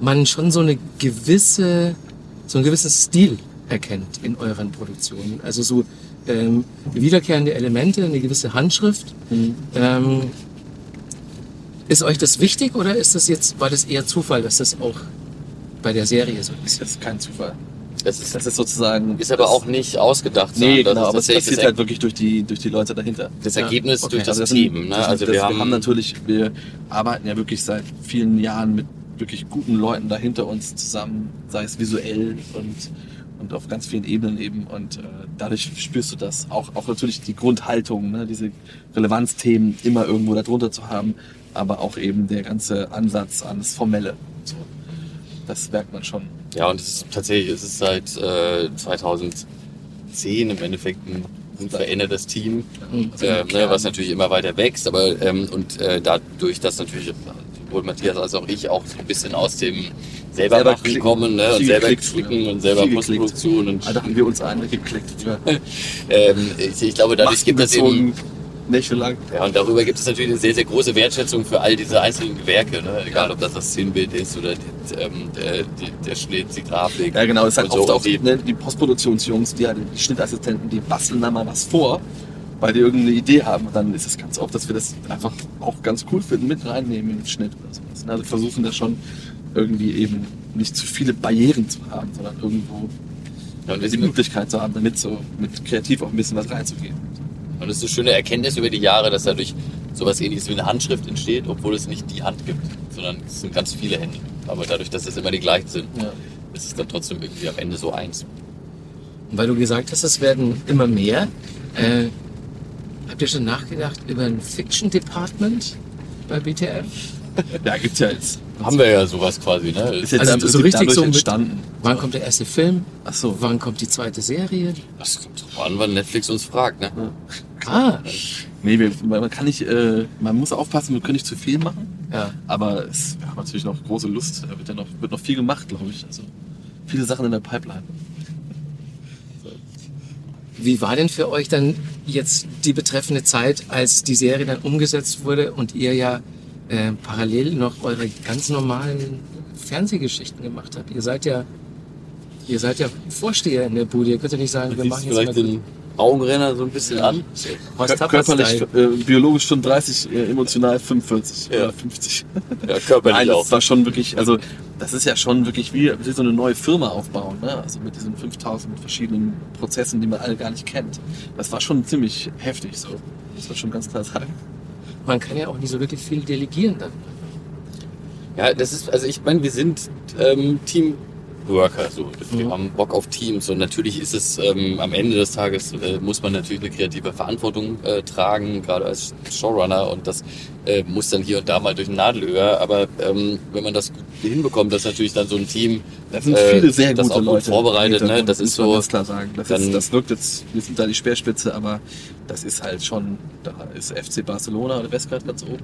man schon so eine gewisse, so einen gewissen Stil erkennt in euren Produktionen. Also so ähm, wiederkehrende Elemente, eine gewisse Handschrift. Ähm, ist euch das wichtig oder ist das jetzt, war das eher Zufall, dass das auch bei der Serie so ist? Das ist kein Zufall. Das ist, Das ist sozusagen. ist aber das, auch nicht ausgedacht. Nee, sondern genau, aber das es passiert das, halt wirklich durch die, durch die Leute dahinter. das Ja, Ergebnis okay. durch das, Also das Team. sind- Ne? das- Also das, wir haben, natürlich, wir arbeiten ja wirklich seit vielen Jahren mit wirklich guten Leuten dahinter uns zusammen, sei es visuell und, und auf ganz vielen Ebenen eben. Und äh, dadurch spürst du das. Auch, auch natürlich die Grundhaltung, ne? diese Relevanzthemen immer irgendwo darunter zu haben, aber auch eben der ganze Ansatz an das Formelle. So. Das merkt man schon. Ja, und es ist tatsächlich, es ist seit äh, 2010 im Endeffekt ein unverändertes Team, Mhm. Also im ne, was natürlich immer weiter wächst, aber ähm, und äh, dadurch, dass natürlich sowohl Matthias als auch ich auch so ein bisschen aus dem selber, Selber machen klicken. kommen ne, und selber geklickt klicken früher. und selber. Postproduktion und Da haben wir uns eine geklickt. Ja. *laughs* ähm, ich, ich glaube, dadurch gibt es eben Nächtelang. Ja, und darüber gibt es natürlich eine sehr, sehr große Wertschätzung für all diese einzelnen Gewerke, ne? egal ob das das Szenenbild ist oder die, ähm, der, die, der Schnitt, die Grafik. Ja, genau, halt und so. oft auch die, ne, die Postproduktionsjungs, die, halt, die Schnittassistenten, die basteln da mal was vor, weil die irgendeine Idee haben. Und dann ist es ganz oft, dass wir das einfach auch ganz cool finden, mit reinnehmen in den Schnitt oder sowas. ne? Also wir versuchen da schon irgendwie eben nicht zu viele Barrieren zu haben, sondern irgendwo Ja, und die Möglichkeit zu haben, damit so mit kreativ auch ein bisschen was reinzugehen. Und es ist eine schöne Erkenntnis über die Jahre, dass dadurch sowas ähnliches wie eine Handschrift entsteht, obwohl es nicht die Hand gibt, sondern es sind ganz viele Hände. Aber dadurch, dass es immer die gleichen sind, Ja. ist es dann trotzdem irgendwie am Ende so eins. Und weil du gesagt hast, es werden immer mehr, äh, habt ihr schon nachgedacht über ein Fiction Department bei BTF? Ja, gibt's ja jetzt. Haben wir ja sowas quasi, ne? Ist jetzt Also so richtig so mit- entstanden. Wann kommt der erste Film? Ach so. Wann kommt die zweite Serie? Das kommt drauf an, wann Netflix uns fragt, ne? Ah, Nee, wir, man kann nicht, äh, man muss aufpassen, wir können nicht zu viel machen. ja. Aber es, wir haben natürlich noch große Lust. Da wird ja noch, wird noch viel gemacht, glaube ich. Also viele Sachen in der Pipeline. Wie war denn für euch dann jetzt die betreffende Zeit, als die Serie dann umgesetzt wurde und ihr ja äh, parallel noch eure ganz normalen Fernsehgeschichten gemacht habt. Ihr seid ja, ihr seid ja Vorsteher in der Bude. Ihr könnt ja nicht sagen, wir Siehst machen du jetzt vielleicht mal den Augenrenner so ein bisschen an? Kör- Tappert Körperlich, äh, biologisch 35, äh, emotional 45 Ja. oder 50. Ja, körperlich Nein, auch. das war schon wirklich, also das ist ja schon wirklich wie, wie so eine neue Firma aufbauen, ne? Also mit diesen 5000 verschiedenen Prozessen, die man alle gar nicht kennt. Das war schon ziemlich heftig so. Das war schon ganz klar sagen. Man kann ja auch nicht so wirklich viel delegieren dann. Ja, das ist, also ich meine, wir sind ähm, Teamworker, so. Wir Mhm. haben Bock auf Teams und natürlich ist es ähm, am Ende des Tages äh, muss man natürlich eine kreative Verantwortung äh, tragen, gerade als Showrunner und das äh, muss dann hier und da mal durch ein Nadelöhr, aber ähm, wenn man das hinbekommt, dass natürlich dann so ein Team Da sind äh, viele sehr das gute auch gut Leute. vorbereitet, ne? Das ist so, ganz klar sagen. Das, dann- ist, das wirkt jetzt, wir sind da die Speerspitze, aber das ist halt schon, da ist FC Barcelona oder Westgrad ganz oben.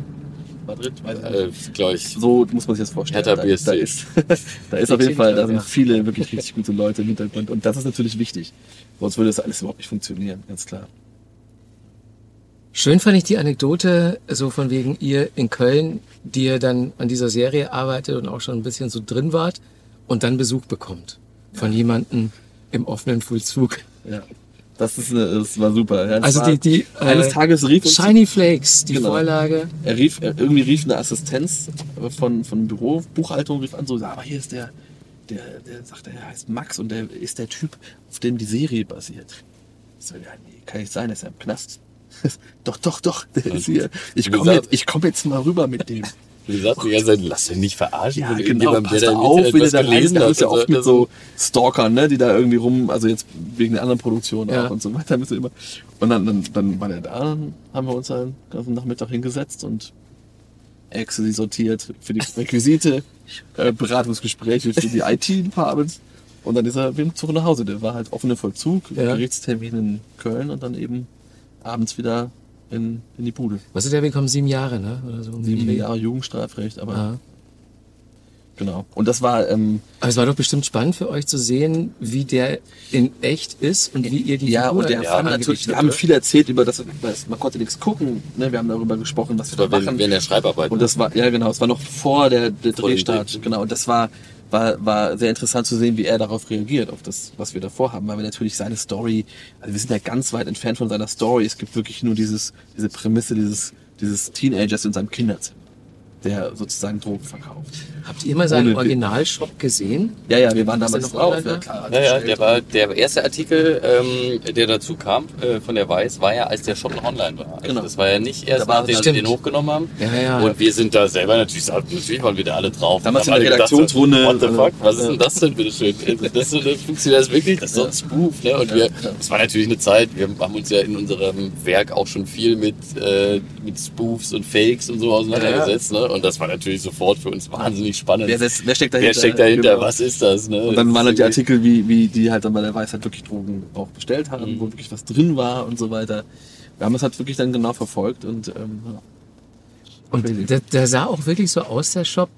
Madrid, weiß ich äh, nicht. glaube ich, So muss man sich das vorstellen. Hertha da, BSC. da ist, *laughs* da ist auf jeden Fall, da sind Ja. viele wirklich richtig gute Leute im Hintergrund und das ist natürlich wichtig. Sonst würde das alles überhaupt nicht funktionieren, ganz klar. Schön fand ich die Anekdote, so von wegen ihr in Köln, die ihr dann an dieser Serie arbeitet und auch schon ein bisschen so drin wart und dann Besuch bekommt von jemandem im offenen Vollzug. Ja. Das, ist eine, das war super. Das Also war, die, die eines äh, Tages rief uns Shiny Flakes, die Genau. Vorlage. Er rief, er, irgendwie rief eine Assistenz von, von Büro, Buchhaltung, rief an, so, aber hier ist der, der, der sagt, er heißt Max und der ist der Typ, auf dem die Serie basiert. Ich so, ja, nee, kann nicht sein, der ist ja im Knast. *laughs* doch, doch, doch, der ist hier. Ich komme jetzt, ich komm jetzt mal rüber mit dem. *laughs* wie gesagt, die ganze Zeit, lass dich nicht verarschen Ja, genau, irgendjemandem, pass der da da auf, der was da gelesen hat. ist ja oft mit Also, so Stalkern, ne, die da irgendwie rum, also jetzt wegen der anderen Produktion Ja. auch und so weiter müssen wir immer. Und dann, dann, dann war der da, dann haben wir uns dann ganzen Nachmittag hingesetzt und Excel sortiert für die Requisite, *laughs* äh, Beratungsgespräche für die IT-Departments. Und dann ist er wieder zurück nach Hause. Der war halt offener Vollzug, Ja. Gerichtstermin in Köln und dann eben abends wieder in, in die Bude. Was ist der bekommen? Sieben Jahre, ne? Oder so. Sieben Jahre Jugendstrafrecht, aber Ja. genau. Und das war, ähm, Aber es war doch bestimmt spannend für euch zu sehen, wie der in echt ist und wie ihr die Ja, Figur und der ja, haben natürlich, wir haben viel erzählt über das, man konnte nichts gucken, ne? wir haben darüber gesprochen, was wir da machen. während der Schreibarbeit. Und das war, ja genau, es war noch vor der, der Drehstart, Dreh. genau, und das war, war, war sehr interessant zu sehen, wie er darauf reagiert, auf das, was wir davor haben, weil wir natürlich seine Story, also wir sind ja ganz weit entfernt von seiner Story, es gibt wirklich nur dieses, diese Prämisse dieses, dieses Teenagers in seinem Kinderzimmer, der sozusagen Drogen verkauft. Habt ihr mal seinen Ohne- Originalshop gesehen? Ja, ja, wir waren Was damals drauf, ja, klar. Ja, ja, der war der erste Artikel, ähm, der dazu kam äh, von der Weiß, war ja, als der Shop noch online war. Also Genau. Das war ja nicht erst, Da nachdem Stimmt. den hochgenommen haben. Ja, ja. Und wir sind da selber natürlich, natürlich waren wir da alle drauf. Damals in der gedacht Redaktionsrunde. What the fuck? Was ist denn das denn, bitteschön? Das, ist so, das funktioniert das wirklich? Das ist so ein Spoof, ne? Und Ja, wir, das war natürlich eine Zeit, wir haben uns ja in unserem Werk auch schon viel mit, äh, mit Spoofs und Fakes und so auseinandergesetzt, ne? Und das war natürlich sofort für uns wahnsinnig spannend. Wer, setzt- wer steckt dahinter? Wer steckt dahinter? Genau. Was ist das? Ne? Und dann waren halt die ist Artikel, wie, wie die halt dann bei der Weisheit wirklich Drogen auch bestellt haben, Mhm. wo wirklich was drin war und so weiter. Wir haben es halt wirklich dann genau verfolgt und ähm, ja. Und der, der sah auch wirklich so aus, der Shop.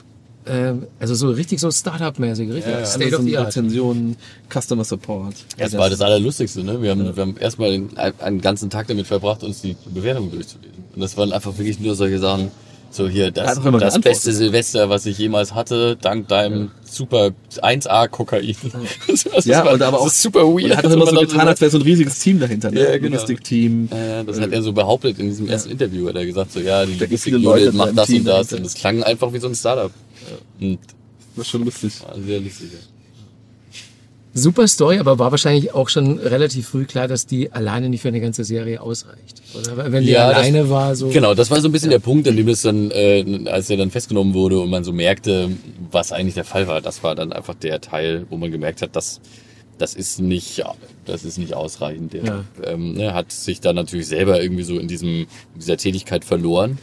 Ähm, also so richtig so Startup-mäßig, richtig Ja, ja. State of the Art. Rezensionen, Customer Support. Das war das Allerlustigste, ne? Wir haben, wir haben erstmal den- einen ganzen Tag damit verbracht, uns die Bewertungen durchzulesen. Und das waren einfach wirklich nur solche Sachen, so hier, Er das, das beste Silvester, was ich jemals hatte, dank deinem super 1A-Kokain. *laughs* Das war- Ja, das und aber das auch, super weird. er hat wenn immer so getan, als wäre so ein riesiges Team dahinter. Ne? Ja, genau. Logistikteam. Ja, das hat er so behauptet in diesem ersten Interview. Hat er gesagt, so, ja, die Da gibt Logistik viele Leute Unit in macht das Team und das. dahinter. Und es klang einfach wie so ein Startup. Und Das ist schon lustig. war sehr lustig. ja. Super Story, aber war wahrscheinlich auch schon relativ früh klar, dass die alleine nicht für eine ganze Serie ausreicht. Oder wenn die Ja, das- alleine war, so. Genau, das war so ein bisschen der Punkt, an dem es dann, äh, als er dann festgenommen wurde und man so merkte, was eigentlich der Fall war. Das war dann einfach der Teil, wo man gemerkt hat, dass das ist nicht, das ist nicht ausreichend. Der Ja. ähm, ne, hat sich dann natürlich selber irgendwie so in diesem in dieser Tätigkeit verloren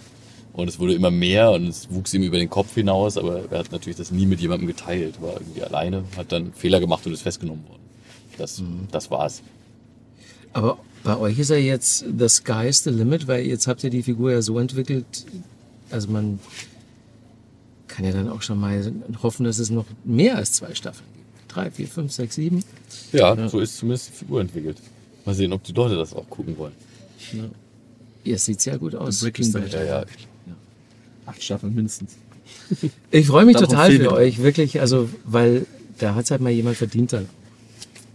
und es wurde immer mehr und es wuchs ihm über den Kopf hinaus, aber er hat natürlich das nie mit jemandem geteilt, war irgendwie alleine, hat dann Fehler gemacht und ist festgenommen worden. Das, das war's. Aber bei euch ist ja jetzt the sky's the limit, weil jetzt habt ihr die Figur ja so entwickelt, also man kann ja dann auch schon mal hoffen, dass es noch mehr als zwei Staffeln gibt. Drei, vier, fünf, sechs, sieben. Ja, so ist zumindest die Figur entwickelt. Mal sehen, ob die Leute das auch gucken wollen. Ihr sieht sehr gut aus. Breaking Bad. Ja, ja. Acht Staffeln mindestens. *laughs* Ich freue mich Darauf total für euch, wirklich, also, weil da hat halt mal jemand verdient dann.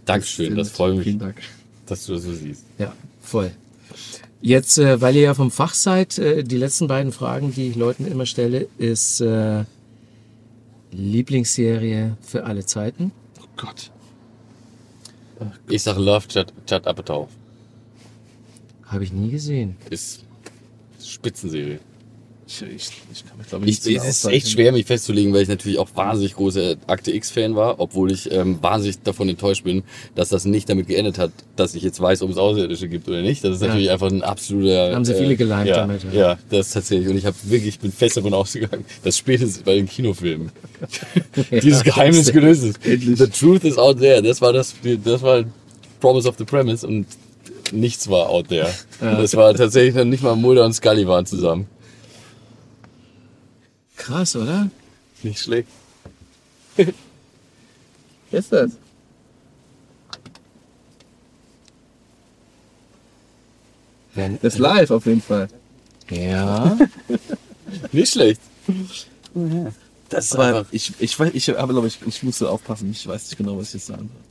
Dankeschön, das freut mich, Vielen Dank. dass du das so siehst. Ja, voll. Jetzt, äh, weil ihr ja vom Fach seid, äh, die letzten beiden Fragen, die ich Leuten immer stelle, ist äh, Lieblingsserie für alle Zeiten. Oh Gott. Ich sag Love Judd, Judd Apatow. Habe ich nie gesehen. Ist Spitzenserie. Ich, ich, ich kann mich, glaube ich, Ich, nicht es ist echt schwer, mich festzulegen, weil ich natürlich auch wahnsinnig großer Akte X-Fan war, obwohl ich ähm, wahnsinnig davon enttäuscht bin, dass das nicht damit geendet hat, dass ich jetzt weiß, ob es Außerirdische gibt oder nicht. Das ist Ja. natürlich einfach ein absoluter... Haben sie viele geleimt ja, damit, ja. Ja. das tatsächlich. Und ich habe wirklich, ich bin fest davon ausgegangen, dass spätestens bei den Kinofilmen *laughs* dieses Geheimnis gelöst ist. The truth is out there. Das war das, das war Promise of the Premise und nichts war out there. Und das war tatsächlich dann nicht mal Mulder und Scully waren zusammen. Krass, oder? Nicht schlecht. *laughs* Ist das? Wenn, Das ist live auf jeden Fall. ja. *laughs* Nicht schlecht. Das ist Aber einfach. ich, ich weiß, ich aber glaube ich, ich musste aufpassen. Ich weiß nicht genau, was ich jetzt sagen soll.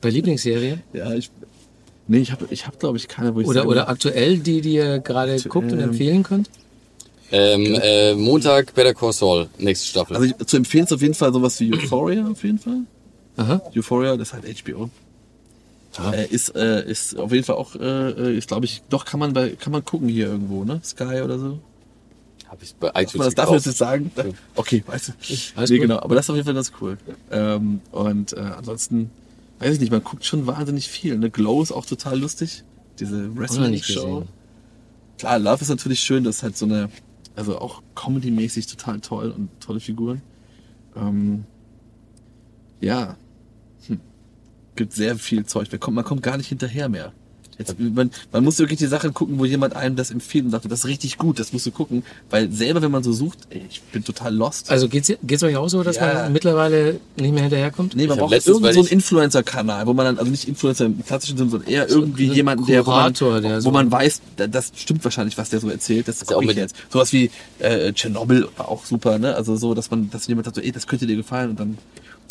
Bei Lieblingsserie? Ja, ich. Nee, ich habe, ich hab, glaube ich, keine, wo ich Oder, sage- oder aktuell, die, die ihr gerade guckt und empfehlen könnt? Ähm, äh, Montag Better Call Saul, nächste Staffel. Also ich, zu empfehlen ist auf jeden Fall sowas wie Euphoria auf jeden Fall. Aha. Euphoria, das ist halt HBO. Äh, ist, äh, ist auf jeden Fall auch, äh, ist glaube ich, doch kann man bei, kann man gucken hier irgendwo, ne? Sky oder so. Habe ich bei iTunes das, darf man das gekauft. jetzt sagen? Okay, weißt du. Alles nee, gut. genau, aber das ist auf jeden Fall ganz cool. Ähm, und äh, ansonsten, weiß ich nicht, man guckt schon wahnsinnig viel. Ne? Glow ist auch total lustig. Diese Wrestling-Show. Klar, Love ist natürlich schön, das ist halt so eine, also auch comedy-mäßig total toll und tolle Figuren. Ähm, ja, hm. gibt sehr viel Zeug. Man kommt, man kommt gar nicht hinterher mehr. Jetzt, man, man muss wirklich die Sachen gucken, wo jemand einem das empfiehlt und sagt, das ist richtig gut, das musst du gucken. Weil selber, wenn man so sucht, ey, ich bin total lost. Also geht's, geht's euch auch so, dass Ja. man mittlerweile nicht mehr hinterherkommt? Nee, man Ich braucht weil so einen Influencer-Kanal, wo man dann, also nicht Influencer im klassischen Sinne, sondern eher irgendwie ein jemanden, der, wo man, der wo so- man weiß, da- das stimmt wahrscheinlich, was der so erzählt. Das ist auch mit- jetzt. Sowas wie äh, Tschernobyl war auch super, ne? Also so, dass man, dass jemand sagt, so, ey, das könnte dir gefallen und dann.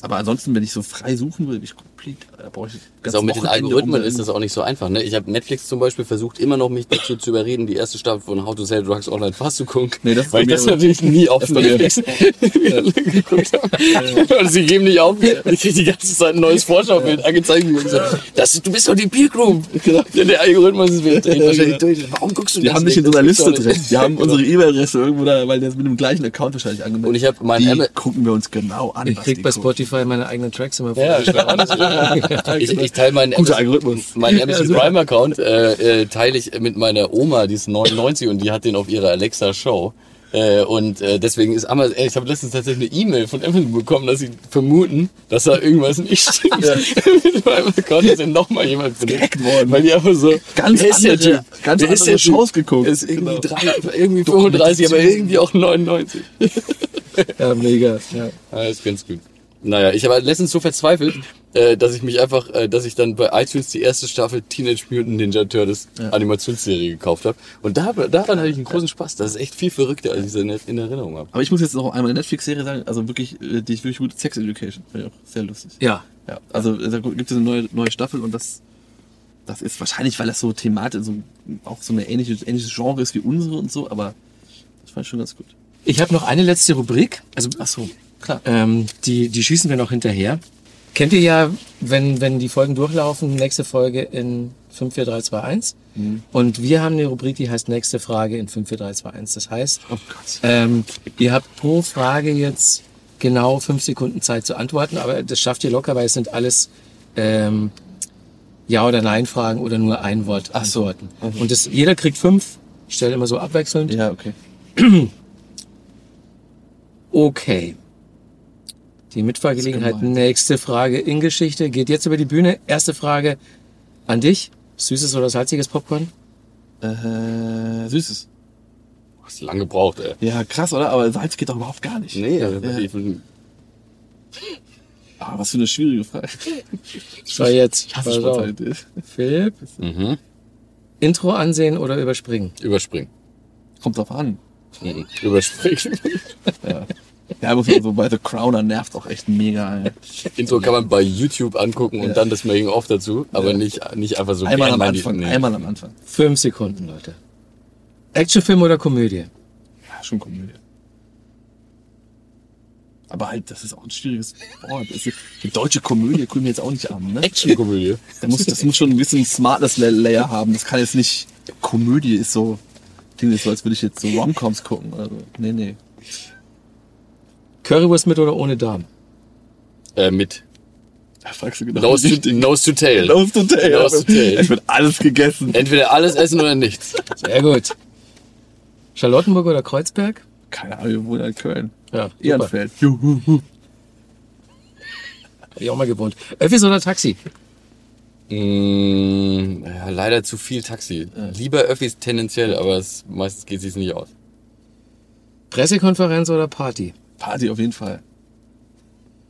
Aber ansonsten, wenn ich so frei suchen würde, ich komplett, da brauche ich Das auch mit den Algorithmen ist das auch nicht so einfach. Ne? Ich habe Netflix zum Beispiel versucht, immer noch mich dazu zu überreden, die erste Staffel von How to Sell Drugs Online fast zu gucken. Nee, das ist weil ich das natürlich nie auf Netflix *laughs* geguckt habe. Und sie geben nicht auf. Ich kriege die ganze Zeit ein neues Vorschaubild angezeigt. Und so, das, du bist doch die Peer Group. Der Algorithmus ist wieder wahrscheinlich durch. Warum guckst du Die das haben nicht in unserer Liste drin. Die haben Genau. unsere E-Mail-Adresse irgendwo da, weil der ist mit dem gleichen Account wahrscheinlich angemeldet. Und ich habe mein die Ama- gucken wir uns genau an. Ich was krieg die bei gucken. Spotify meine eigenen Tracks immer Ja, vorgeschlagen. *laughs* *laughs* ich, ich teile meinen Guter Amazon- Algorithmus. meinen *laughs* Amazon super. Prime Account äh, äh, teile ich mit meiner Oma, die ist 99 und die hat den auf ihrer Alexa Show. Äh, und äh, deswegen ist Amazon, ey, ich habe letztens tatsächlich eine E-Mail von Amazon bekommen, dass sie vermuten, dass da irgendwas nicht stimmt. mit meinem Account ist dann nochmal jemand gehackt worden. Weil die einfach so, Ganz wer ist der andere- Typ? ganz wer ist andere der Typ? Shows geguckt. Ist irgendwie, Genau. drei, irgendwie 35, aber irgendwie auch 99. ja, mega. Ja. Ja, ist ganz gut. Naja, ich habe letztens so verzweifelt, äh, dass ich mich einfach, äh, dass ich dann bei iTunes die erste Staffel Teenage Mutant Ninja Turtles Animationsserie gekauft habe. Und da, daran hatte ich einen großen Spaß. Das ist echt viel verrückter, als ich es in, in Erinnerung habe. Aber ich muss jetzt noch einmal eine Netflix-Serie sagen, also wirklich, äh, die ist wirklich gut, Sex Education. Finde ich auch sehr lustig. ja. Ja, also da gibt es eine neue, neue Staffel und das, das ist wahrscheinlich, weil das so thematisch, so, auch so eine ähnliche, ähnliches Genre ist wie unsere und so, aber das fand ich schon ganz gut. Ich habe noch eine letzte Rubrik. Also Ach so, klar. Ähm, die, die schießen wir noch hinterher. Kennt ihr ja, wenn, wenn die Folgen durchlaufen, nächste Folge in 54321. Und wir haben eine Rubrik, die heißt nächste Frage in 54321. Das heißt, Oh ähm, ihr habt pro Frage jetzt genau fünf Sekunden Zeit zu antworten, aber das schafft ihr locker, weil es sind alles ähm, Ja- oder Nein-Fragen oder nur ein Wort Ach so. Antworten. Und das, jeder kriegt fünf. Ich stelle immer so abwechselnd. Ja, okay. *clears throat* Okay. Die Mitfahrgelegenheit, nächste Frage in Geschichte, geht jetzt über die Bühne. Erste Frage an dich. Süßes oder salziges Popcorn? Äh, süßes. Hast lange gebraucht, ey. Ja, krass, oder? Aber Salz geht doch überhaupt gar nicht. Nee, ja. ich, Ah, was für eine schwierige Frage. Schau jetzt. Ich hasse. Spontanität. Philipp, mhm. Intro ansehen oder überspringen? Überspringen. Kommt drauf an. Mhm. Überspringen. *laughs* Ja. *laughs* Ja, muss man so bei The Crowner nervt auch echt mega. Ey. *laughs* Intro kann man bei YouTube angucken und Ja. dann das Making of dazu, aber Ja. nicht, nicht einfach so Einmal am Anfang, nee. einmal am Anfang. Fünf Sekunden, Leute. Actionfilm oder Komödie? Ja, schon Komödie. Aber halt, das ist auch ein schwieriges Wort. Das ist, die deutsche Komödie gucken wir jetzt auch nicht an, ne? Actionkomödie. Da muss, das muss schon ein bisschen Smartness Layer haben. Das kann jetzt nicht. Komödie ist so. Klingt jetzt so, als würde ich jetzt so Romcoms gucken. Also, nee, nee. Currywurst mit oder ohne Darm? Äh, mit Da fragst du genau. Nose to, nose to Tail. Nose to tail. Nose to tail. Es wird alles gegessen. Entweder alles essen oder nichts. Sehr gut. Charlottenburg oder Kreuzberg? Keine Ahnung, wir wohnen in Köln. Ja. Ehrenfeld. Juhu. *laughs* Hab ich auch mal gewohnt. Öffis oder Taxi? Mm, ja, leider zu viel Taxi. Lieber Öffis tendenziell, aber es, meistens geht es nicht aus. Pressekonferenz oder Party? Party auf jeden Fall.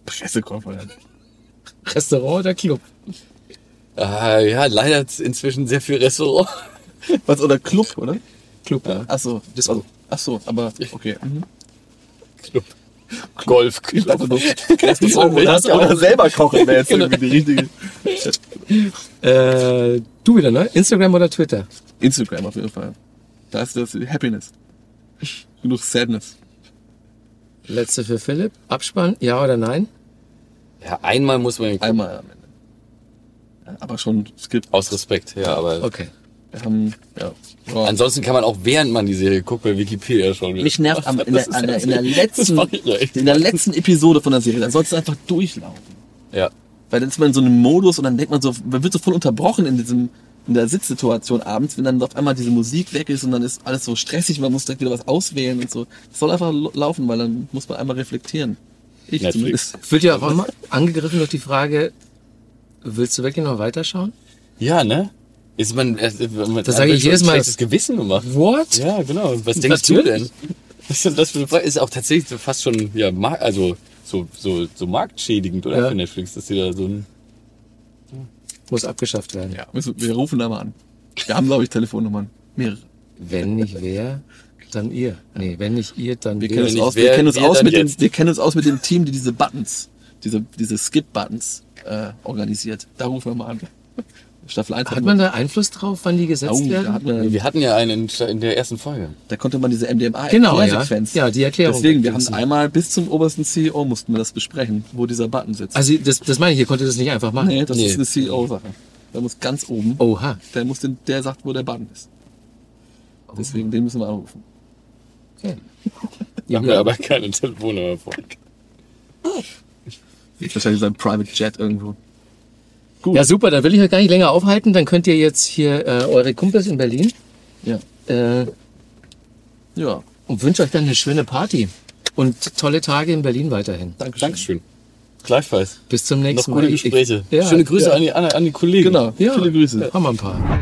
Pressekonferenz. *laughs* Restaurant oder Club? Ah, ja, leider inzwischen sehr viel Restaurant. *laughs* Was, oder Club, oder? Club. Ja. Ach so. Disco. Ach so, aber, okay. *laughs* Mhm. Club. Golf. Du Das ist das auch. oder selber kochen wäre jetzt irgendwie die richtige. Äh, du wieder, ne? Instagram oder Twitter? Instagram auf jeden Fall. Da ist das Happiness. Genug Sadness. Letzte für Philipp. Abspann, ja oder nein? Ja, einmal muss man Einmal am Ende. Ja, aber schon, es gibt, aus Respekt, ja, aber Okay. wir haben, ja. ja. ansonsten kann man auch während man die Serie guckt bei Wikipedia schon. Mich nervt am, in, der, an der, in, der letzten, in der letzten Episode von der Serie, da sollst du einfach durchlaufen. Ja. Weil dann ist man in so einem Modus und dann denkt man so, man wird so voll unterbrochen in diesem, in der Sitzsituation abends, wenn dann auf einmal diese Musik weg ist und dann ist alles so stressig, man muss direkt wieder was auswählen und so. Das soll einfach laufen, weil dann muss man einmal reflektieren. Ich Netflix. zumindest. Wird ja auch immer angegriffen durch die Frage, willst du wirklich noch weiterschauen? Ja, ne? Ist man, äh, man Das sage ich jedes Mal. schlechtes Gewissen gemacht. What? Ja, genau. Was denkst du Natürlich. denn? *laughs* Was ist denn das für eine Frage? Ist auch tatsächlich fast schon, ja, also, so, so, so marktschädigend, oder? Ja. Für Netflix, dass die da so ein, Muss abgeschafft werden. Ja, wir, wir rufen da mal an. Wir haben, glaube ich, Telefonnummern. Mehrere. Wenn nicht wer, dann ihr. Nee, wenn nicht ihr, dann Wir kennen uns aus, wer, wir kennen uns wir aus mit dem, jetzt. wir kennen uns aus mit dem Team, die diese Buttons, diese, diese Skip-Buttons, äh, organisiert. Da rufen wir mal an. Staffel 1 Hat man da Einfluss drauf, wann die gesetzt oh, werden? hat man, wir hatten ja einen in, in der ersten Folge. da konnte man diese MDMA Genau, ja. Erklärsequenz. Ja, die Erklärung. Deswegen, wir haben einmal bis zum obersten CEO mussten wir das besprechen, wo dieser Button sitzt. Also das, das meine ich, ihr konntet das nicht einfach machen. nee, das nee. ist eine CEO-Sache. Der muss ganz oben, Oha. der muss den, der sagt, wo der Button ist. Deswegen, den müssen wir anrufen. Okay. Wir haben ja aber keine Telefonnummer vor. Wahrscheinlich sein Private Jet irgendwo. Gut. Ja, super, dann will ich euch gar nicht länger aufhalten. Dann könnt ihr jetzt hier äh, eure Kumpels in Berlin Ja. äh, Ja. und wünsche euch dann eine schöne Party und tolle Tage in Berlin weiterhin. Dankeschön. Dankeschön. Gleichfalls. Bis zum Noch nächsten gute Mal. Ich- Gespräche. Ja, Schöne Grüße ja. an, die, an, an die Kollegen. Genau. Ja, Viele Grüße. Haben wir ein paar.